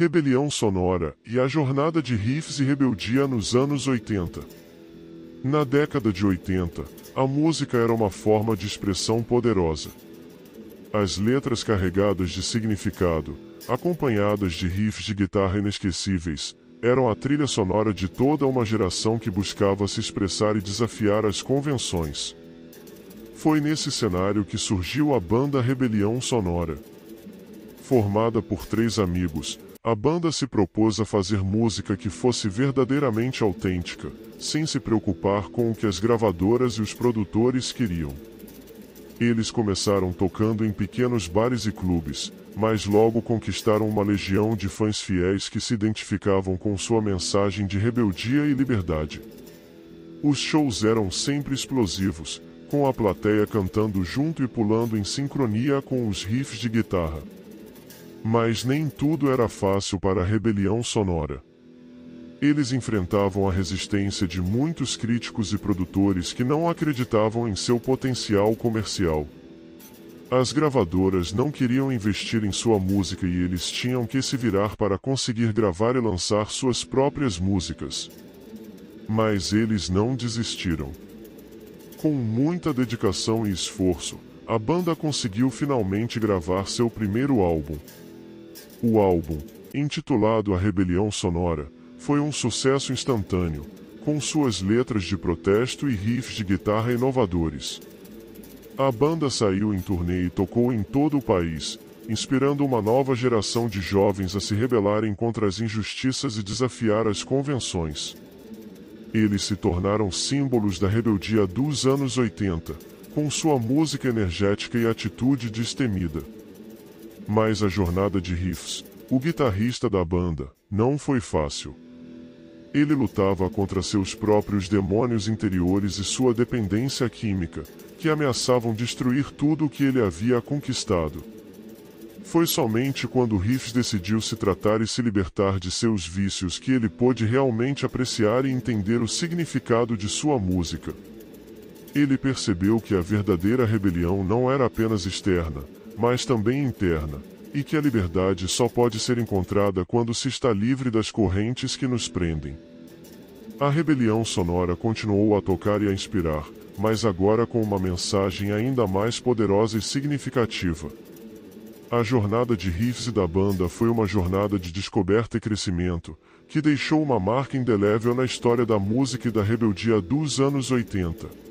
Rebelião Sonora e a jornada de riffs e rebeldia nos anos 80. Na década de 80, a música era uma forma de expressão poderosa. As letras carregadas de significado, acompanhadas de riffs de guitarra inesquecíveis, eram a trilha sonora de toda uma geração que buscava se expressar e desafiar as convenções. Foi nesse cenário que surgiu a banda Rebelião Sonora. Formada por três amigos, a banda se propôs a fazer música que fosse verdadeiramente autêntica, sem se preocupar com o que as gravadoras e os produtores queriam. Eles começaram tocando em pequenos bares e clubes, mas logo conquistaram uma legião de fãs fiéis que se identificavam com sua mensagem de rebeldia e liberdade. Os shows eram sempre explosivos, com a plateia cantando junto e pulando em sincronia com os riffs de guitarra. Mas nem tudo era fácil para a rebelião sonora. Eles enfrentavam a resistência de muitos críticos e produtores que não acreditavam em seu potencial comercial. As gravadoras não queriam investir em sua música e eles tinham que se virar para conseguir gravar e lançar suas próprias músicas. Mas eles não desistiram. Com muita dedicação e esforço, a banda conseguiu finalmente gravar seu primeiro álbum. O álbum, intitulado A Rebelião Sonora, foi um sucesso instantâneo, com suas letras de protesto e riffs de guitarra inovadores. A banda saiu em turnê e tocou em todo o país, inspirando uma nova geração de jovens a se rebelarem contra as injustiças e desafiar as convenções. Eles se tornaram símbolos da rebeldia dos anos 80, com sua música energética e atitude destemida. Mas a jornada de riffs, o guitarrista da banda, não foi fácil. Ele lutava contra seus próprios demônios interiores e sua dependência química, que ameaçavam destruir tudo o que ele havia conquistado. Foi somente quando Riffs decidiu se tratar e se libertar de seus vícios que ele pôde realmente apreciar e entender o significado de sua música. Ele percebeu que a verdadeira rebelião não era apenas externa, mas também interna, e que a liberdade só pode ser encontrada quando se está livre das correntes que nos prendem. A rebelião sonora continuou a tocar e a inspirar, mas agora com uma mensagem ainda mais poderosa e significativa. A jornada de riffs da banda foi uma jornada de descoberta e crescimento, que deixou uma marca indelével na história da música e da rebeldia dos anos 80.